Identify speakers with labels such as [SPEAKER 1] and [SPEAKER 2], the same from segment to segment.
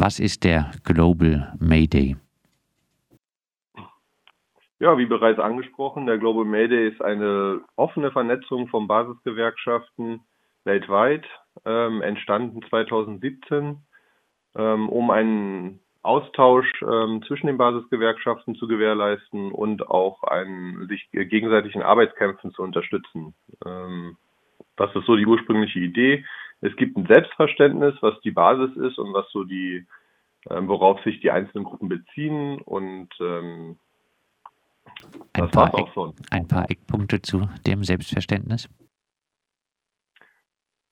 [SPEAKER 1] Was ist der Global Mayday?
[SPEAKER 2] Ja, wie bereits angesprochen, der Global Mayday ist eine offene Vernetzung von Basisgewerkschaften weltweit, ähm, entstanden 2017, ähm, um einen Austausch ähm, zwischen den Basisgewerkschaften zu gewährleisten und auch einen sich gegenseitigen Arbeitskämpfen zu unterstützen. Ähm, das ist so die ursprüngliche Idee. Es gibt ein Selbstverständnis, was die Basis ist und was so die, ähm, worauf sich die einzelnen Gruppen beziehen und ähm,
[SPEAKER 1] ein, paar Eck, ein paar Eckpunkte zu dem Selbstverständnis.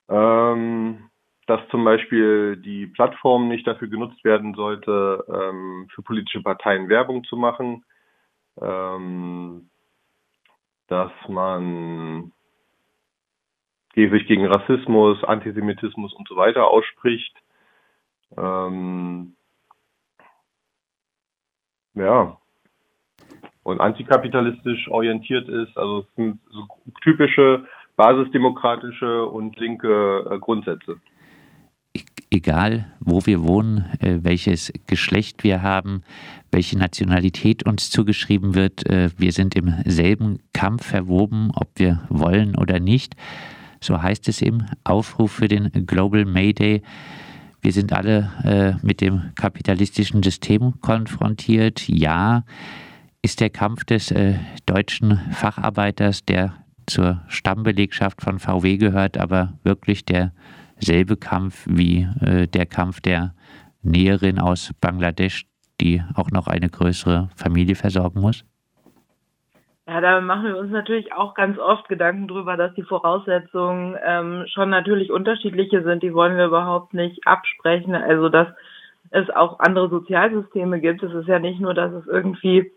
[SPEAKER 2] Ähm, dass zum Beispiel die Plattform nicht dafür genutzt werden sollte, ähm, für politische Parteien Werbung zu machen, ähm, dass man sich gegen Rassismus, Antisemitismus und so weiter ausspricht. Ähm, ja, und antikapitalistisch orientiert ist. Also es sind so typische basisdemokratische und linke äh, Grundsätze.
[SPEAKER 1] Egal, wo wir wohnen, äh, welches Geschlecht wir haben, welche Nationalität uns zugeschrieben wird, äh, wir sind im selben Kampf verwoben, ob wir wollen oder nicht. So heißt es im Aufruf für den Global Mayday. Wir sind alle äh, mit dem kapitalistischen System konfrontiert. Ja, ist der Kampf des äh, deutschen Facharbeiters, der zur Stammbelegschaft von VW gehört, aber wirklich derselbe Kampf wie äh, der Kampf der Näherin aus Bangladesch, die auch noch eine größere Familie versorgen muss?
[SPEAKER 3] Ja, da machen wir uns natürlich auch ganz oft Gedanken drüber, dass die Voraussetzungen ähm, schon natürlich unterschiedliche sind. Die wollen wir überhaupt nicht absprechen. Also, dass es auch andere Sozialsysteme gibt. Es ist ja nicht nur, dass es irgendwie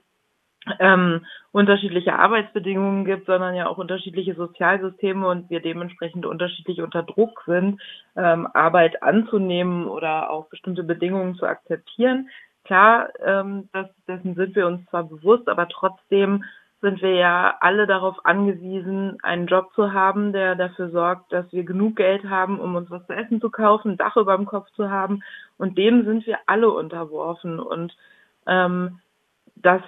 [SPEAKER 3] ähm, unterschiedliche Arbeitsbedingungen gibt, sondern ja auch unterschiedliche Sozialsysteme und wir dementsprechend unterschiedlich unter Druck sind, ähm, Arbeit anzunehmen oder auch bestimmte Bedingungen zu akzeptieren. Klar, ähm, das, dessen sind wir uns zwar bewusst, aber trotzdem sind wir ja alle darauf angewiesen, einen Job zu haben, der dafür sorgt, dass wir genug Geld haben, um uns was zu essen zu kaufen, Dach über dem Kopf zu haben. Und dem sind wir alle unterworfen. Und ähm, das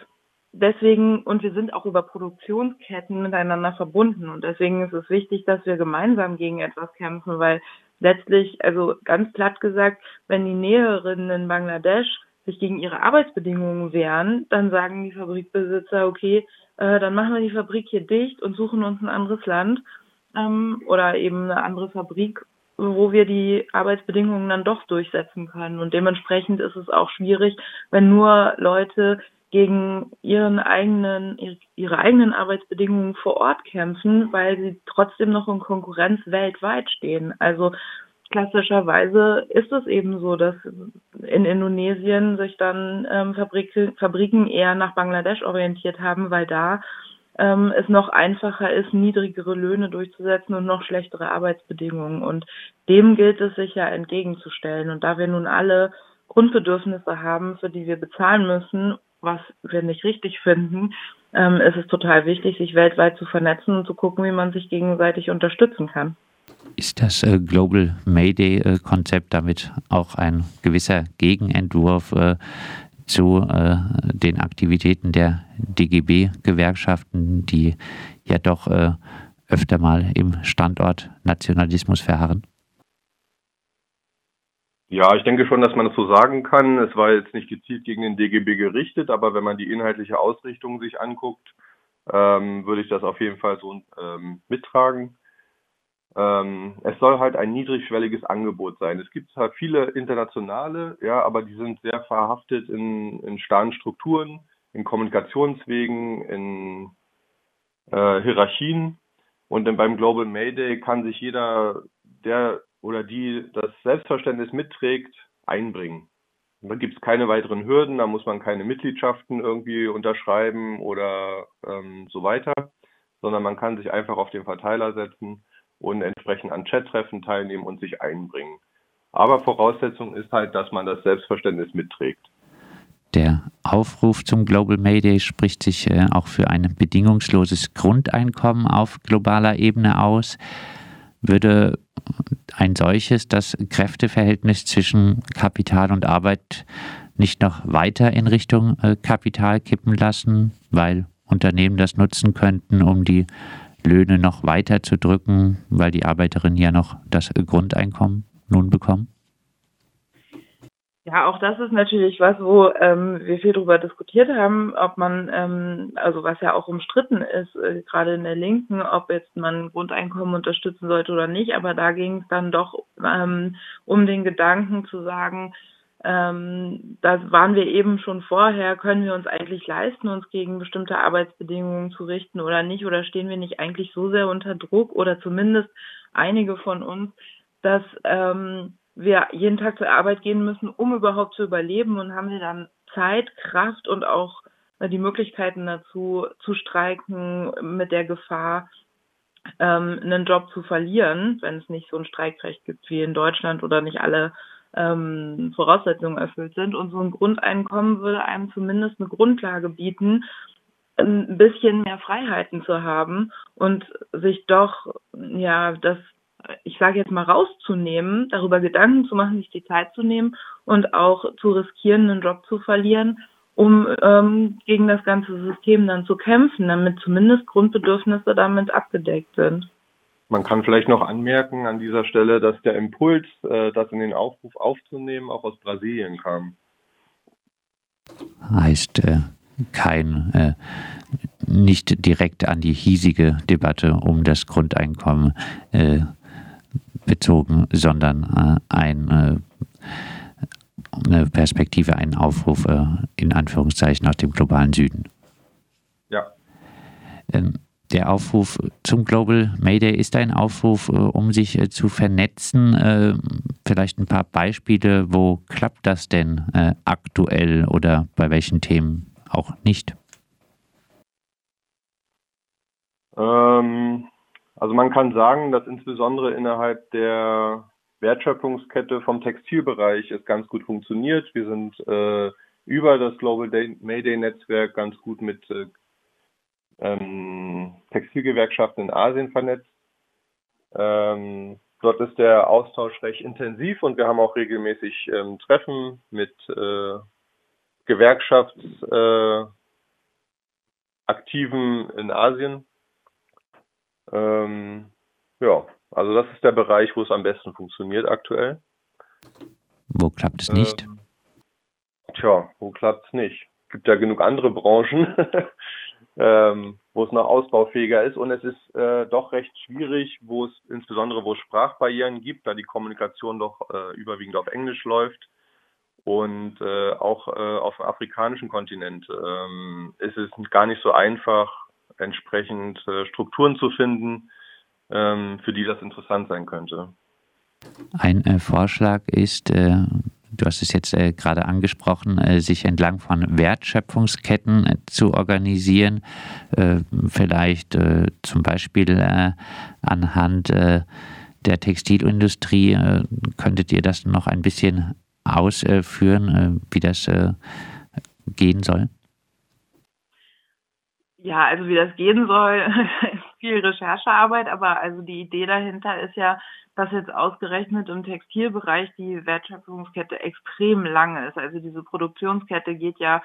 [SPEAKER 3] deswegen, und wir sind auch über Produktionsketten miteinander verbunden. Und deswegen ist es wichtig, dass wir gemeinsam gegen etwas kämpfen, weil letztlich, also ganz platt gesagt, wenn die Näherinnen in Bangladesch sich gegen ihre Arbeitsbedingungen wehren, dann sagen die Fabrikbesitzer, okay, äh, dann machen wir die Fabrik hier dicht und suchen uns ein anderes Land ähm, oder eben eine andere Fabrik, wo wir die Arbeitsbedingungen dann doch durchsetzen können. Und dementsprechend ist es auch schwierig, wenn nur Leute gegen ihren eigenen, ihre eigenen Arbeitsbedingungen vor Ort kämpfen, weil sie trotzdem noch in Konkurrenz weltweit stehen. Also klassischerweise ist es eben so, dass in Indonesien sich dann ähm, Fabriken, Fabriken eher nach Bangladesch orientiert haben, weil da ähm, es noch einfacher ist, niedrigere Löhne durchzusetzen und noch schlechtere Arbeitsbedingungen. Und dem gilt es sich ja entgegenzustellen. Und da wir nun alle Grundbedürfnisse haben, für die wir bezahlen müssen was wir nicht richtig finden, ähm, ist es total wichtig, sich weltweit zu vernetzen und zu gucken, wie man sich gegenseitig unterstützen kann.
[SPEAKER 1] Ist das äh, Global Mayday-Konzept damit auch ein gewisser Gegenentwurf äh, zu äh, den Aktivitäten der DGB-Gewerkschaften, die ja doch äh, öfter mal im Standort Nationalismus verharren?
[SPEAKER 2] Ja, ich denke schon, dass man das so sagen kann. Es war jetzt nicht gezielt gegen den DGB gerichtet, aber wenn man die inhaltliche Ausrichtung sich anguckt, ähm, würde ich das auf jeden Fall so ähm, mittragen. Ähm, es soll halt ein niedrigschwelliges Angebot sein. Es gibt zwar viele internationale, ja, aber die sind sehr verhaftet in, in starren Strukturen, in Kommunikationswegen, in äh, Hierarchien. Und dann beim Global Mayday kann sich jeder, der oder die das Selbstverständnis mitträgt, einbringen. Da gibt es keine weiteren Hürden, da muss man keine Mitgliedschaften irgendwie unterschreiben oder ähm, so weiter, sondern man kann sich einfach auf den Verteiler setzen und entsprechend an Chattreffen teilnehmen und sich einbringen. Aber Voraussetzung ist halt, dass man das Selbstverständnis mitträgt.
[SPEAKER 1] Der Aufruf zum Global Mayday spricht sich äh, auch für ein bedingungsloses Grundeinkommen auf globaler Ebene aus. Würde ein solches das Kräfteverhältnis zwischen Kapital und Arbeit nicht noch weiter in Richtung äh, Kapital kippen lassen, weil Unternehmen das nutzen könnten, um die Löhne noch weiter zu drücken, weil die Arbeiterinnen ja noch das Grundeinkommen nun bekommen?
[SPEAKER 3] Ja, auch das ist natürlich was, wo ähm, wir viel darüber diskutiert haben, ob man, ähm, also was ja auch umstritten ist, äh, gerade in der Linken, ob jetzt man Grundeinkommen unterstützen sollte oder nicht. Aber da ging es dann doch ähm, um den Gedanken zu sagen, ähm, da waren wir eben schon vorher, können wir uns eigentlich leisten, uns gegen bestimmte Arbeitsbedingungen zu richten oder nicht? Oder stehen wir nicht eigentlich so sehr unter Druck oder zumindest einige von uns, dass ähm, wir jeden Tag zur Arbeit gehen müssen, um überhaupt zu überleben und haben wir dann Zeit, Kraft und auch die Möglichkeiten dazu zu streiken mit der Gefahr, ähm, einen Job zu verlieren, wenn es nicht so ein Streikrecht gibt wie in Deutschland oder nicht alle ähm, Voraussetzungen erfüllt sind. Und so ein Grundeinkommen würde einem zumindest eine Grundlage bieten, ein bisschen mehr Freiheiten zu haben und sich doch, ja, das, ich sage jetzt mal, rauszunehmen, darüber Gedanken zu machen, sich die Zeit zu nehmen und auch zu riskieren, einen Job zu verlieren, um ähm, gegen das ganze System dann zu kämpfen, damit zumindest Grundbedürfnisse damit abgedeckt sind.
[SPEAKER 2] Man kann vielleicht noch anmerken an dieser Stelle, dass der Impuls, äh, das in den Aufruf aufzunehmen, auch aus Brasilien kam.
[SPEAKER 1] Heißt äh, kein, äh, nicht direkt an die hiesige Debatte um das Grundeinkommen bezogen, sondern ein, eine Perspektive, einen Aufruf in Anführungszeichen aus dem globalen Süden.
[SPEAKER 2] Ja.
[SPEAKER 1] Ähm, der Aufruf zum Global Mayday ist ein Aufruf, äh, um sich äh, zu vernetzen. Äh, vielleicht ein paar Beispiele, wo klappt das denn aktuell oder bei welchen Themen auch nicht?
[SPEAKER 2] Ähm, also man kann sagen, dass insbesondere innerhalb der Wertschöpfungskette vom Textilbereich es ganz gut funktioniert. Wir sind äh, über das Global Mayday Netzwerk ganz gut mit äh, ähm, Textilgewerkschaften in Asien vernetzt. Ähm, dort ist der Austausch recht intensiv und wir haben auch regelmäßig ähm, Treffen mit äh, Gewerkschaftsaktiven äh, in Asien. Ähm, ja, also das ist der Bereich, wo es am besten funktioniert aktuell.
[SPEAKER 1] Wo klappt es nicht? Ähm,
[SPEAKER 2] tja, wo klappt es nicht? Es gibt ja genug andere Branchen, ähm, wo es noch ausbaufähiger ist. Und es ist äh, doch recht schwierig, wo es insbesondere wo es Sprachbarrieren gibt, da die Kommunikation doch äh, überwiegend auf Englisch läuft. Und äh, auch äh, auf dem afrikanischen Kontinent ähm, ist es gar nicht so einfach, entsprechend äh, Strukturen zu finden, ähm, für die das interessant sein könnte.
[SPEAKER 1] Ein äh, Vorschlag ist, du hast es jetzt äh, gerade angesprochen, äh, sich entlang von Wertschöpfungsketten äh, zu organisieren, äh, vielleicht äh, zum Beispiel äh, anhand der Textilindustrie. könntet ihr das noch ein bisschen ausführen, wie das gehen soll?
[SPEAKER 3] Ja, also wie das gehen soll, viel Recherchearbeit, aber also die Idee dahinter ist ja, dass jetzt ausgerechnet im Textilbereich die Wertschöpfungskette extrem lang ist. Also diese Produktionskette geht ja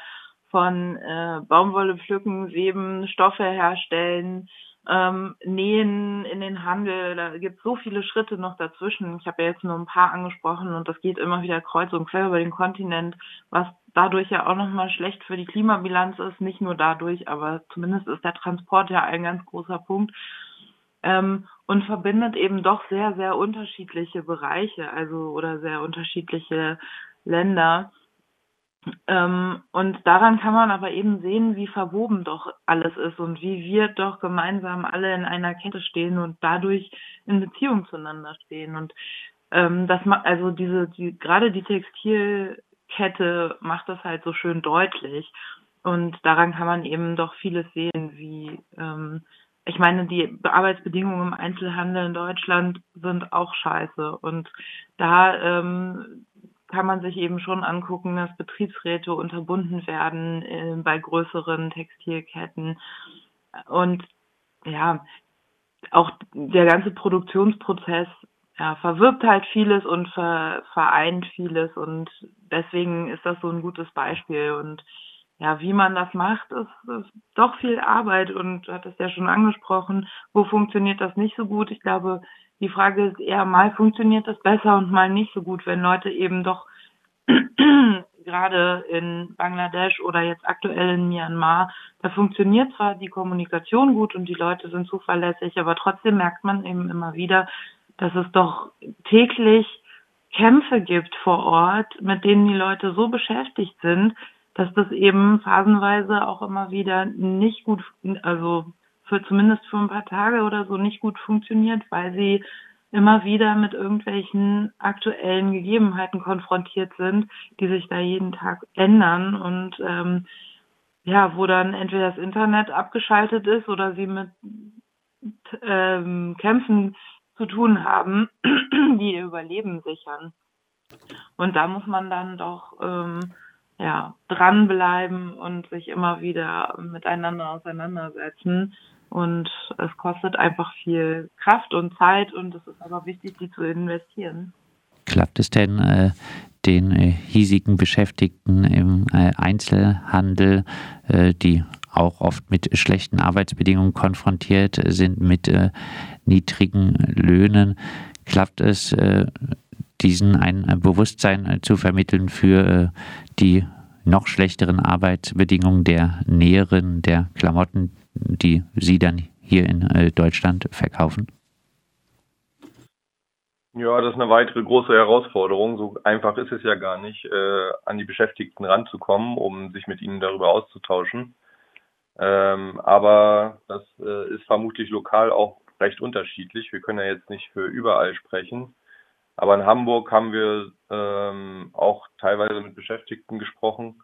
[SPEAKER 3] von äh, Baumwolle pflücken, weben, Stoffe herstellen, ähm, Nähen in den Handel, da gibt es so viele Schritte noch dazwischen. Ich habe ja jetzt nur ein paar angesprochen und das geht immer wieder kreuz und quer über den Kontinent, was dadurch ja auch nochmal schlecht für die Klimabilanz ist. Nicht nur dadurch, aber zumindest ist der Transport ja ein ganz großer Punkt ähm, und verbindet eben doch sehr, sehr unterschiedliche Bereiche, also oder sehr unterschiedliche Länder. Ähm, und daran kann man aber eben sehen, wie verwoben doch alles ist und wie wir doch gemeinsam alle in einer Kette stehen und dadurch in Beziehung zueinander stehen. Und ähm, das macht also diese, die, gerade die Textilkette macht das halt so schön deutlich. Und daran kann man eben doch vieles sehen, wie ähm, ich meine, die Arbeitsbedingungen im Einzelhandel in Deutschland sind auch scheiße. Und da ähm, kann man sich eben schon angucken, dass Betriebsräte unterbunden werden äh, bei größeren Textilketten. Und ja, auch der ganze Produktionsprozess ja, verwirbt halt vieles und ver, vereint vieles und deswegen ist das so ein gutes Beispiel und ja, wie man das macht, ist, ist doch viel Arbeit und du hattest ja schon angesprochen, wo funktioniert das nicht so gut? Ich glaube, die Frage ist eher, mal funktioniert das besser und mal nicht so gut, wenn Leute eben doch gerade in Bangladesch oder jetzt aktuell in Myanmar, da funktioniert zwar die Kommunikation gut und die Leute sind zuverlässig, aber trotzdem merkt man eben immer wieder, dass es doch täglich Kämpfe gibt vor Ort, mit denen die Leute so beschäftigt sind, dass das eben phasenweise auch immer wieder nicht gut, also für zumindest für ein paar Tage oder so nicht gut funktioniert, weil sie immer wieder mit irgendwelchen aktuellen Gegebenheiten konfrontiert sind, die sich da jeden Tag ändern und ähm, ja, wo dann entweder das Internet abgeschaltet ist oder sie mit ähm, Kämpfen zu tun haben, die ihr Überleben sichern. Und da muss man dann doch ähm, ja, dranbleiben und sich immer wieder miteinander auseinandersetzen. Und es kostet einfach viel Kraft und Zeit und es ist aber wichtig, die zu investieren.
[SPEAKER 1] Klappt es denn äh, den äh, hiesigen Beschäftigten im äh, Einzelhandel, die auch oft mit schlechten Arbeitsbedingungen konfrontiert sind, mit niedrigen Löhnen, klappt es, diesen ein Bewusstsein zu vermitteln für die noch schlechteren Arbeitsbedingungen der Näheren der Klamotten, die Sie dann hier in äh, Deutschland verkaufen?
[SPEAKER 2] Ja, das ist eine weitere große Herausforderung. So einfach ist es ja gar nicht, äh, an die Beschäftigten ranzukommen, um sich mit ihnen darüber auszutauschen. Ähm, aber das äh, ist vermutlich lokal auch recht unterschiedlich. Wir können ja jetzt nicht für überall sprechen. Aber in Hamburg haben wir ähm, auch teilweise mit Beschäftigten gesprochen.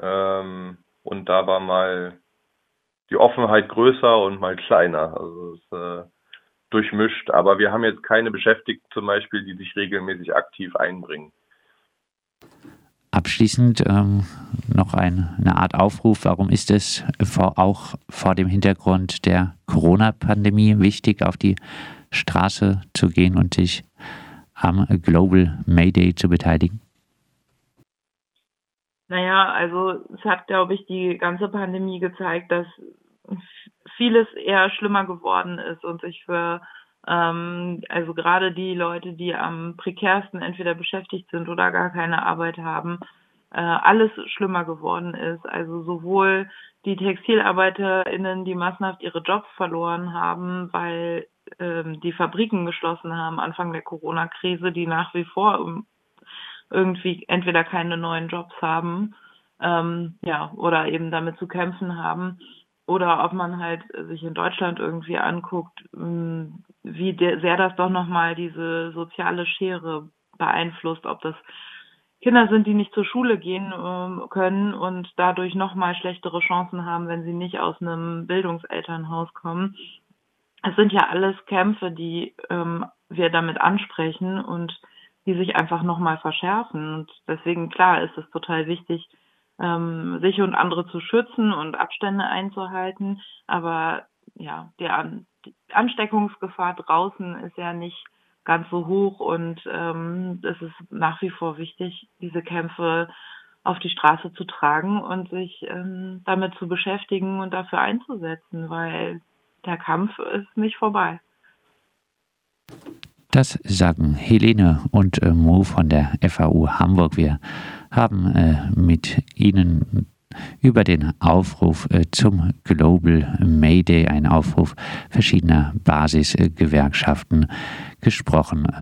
[SPEAKER 2] Ähm, und da war mal die Offenheit größer und mal kleiner. Also es äh, durchmischt. Aber wir haben jetzt keine Beschäftigten zum Beispiel, die sich regelmäßig aktiv einbringen.
[SPEAKER 1] Abschließend ähm, noch ein, eine Art Aufruf. Warum ist es vor, auch vor dem Hintergrund der Corona-Pandemie wichtig, auf die Straße zu gehen und sich am Global Mayday zu beteiligen?
[SPEAKER 3] Naja, also es hat, glaube ich, die ganze Pandemie gezeigt, dass vieles eher schlimmer geworden ist und sich für ähm, also gerade die Leute, die am prekärsten entweder beschäftigt sind oder gar keine Arbeit haben, äh, alles schlimmer geworden ist. Also sowohl die TextilarbeiterInnen, die massenhaft ihre Jobs verloren haben, weil ähm, die Fabriken geschlossen haben Anfang der Corona-Krise, die nach wie vor irgendwie entweder keine neuen Jobs haben, ähm, ja, oder eben damit zu kämpfen haben. Oder ob man halt sich in Deutschland irgendwie anguckt, ähm, wie sehr das doch nochmal diese soziale Schere beeinflusst, ob das Kinder sind, die nicht zur Schule gehen äh, können und dadurch nochmal schlechtere Chancen haben, wenn sie nicht aus einem Bildungselternhaus kommen es sind ja alles Kämpfe, die ähm, wir damit ansprechen und die sich einfach nochmal verschärfen. Und deswegen, klar, ist es total wichtig, ähm, sich und andere zu schützen und Abstände einzuhalten. Aber ja, die, An die Ansteckungsgefahr draußen ist ja nicht ganz so hoch und ähm, es ist nach wie vor wichtig, diese Kämpfe auf die Straße zu tragen und sich ähm, damit zu beschäftigen und dafür einzusetzen, weil der Kampf ist nicht vorbei.
[SPEAKER 1] Das sagen Helene und äh, Mo von der FAU Hamburg. Wir haben äh, mit Ihnen über den Aufruf äh, zum Global Mayday, ein Aufruf verschiedener Basisgewerkschaften, gesprochen.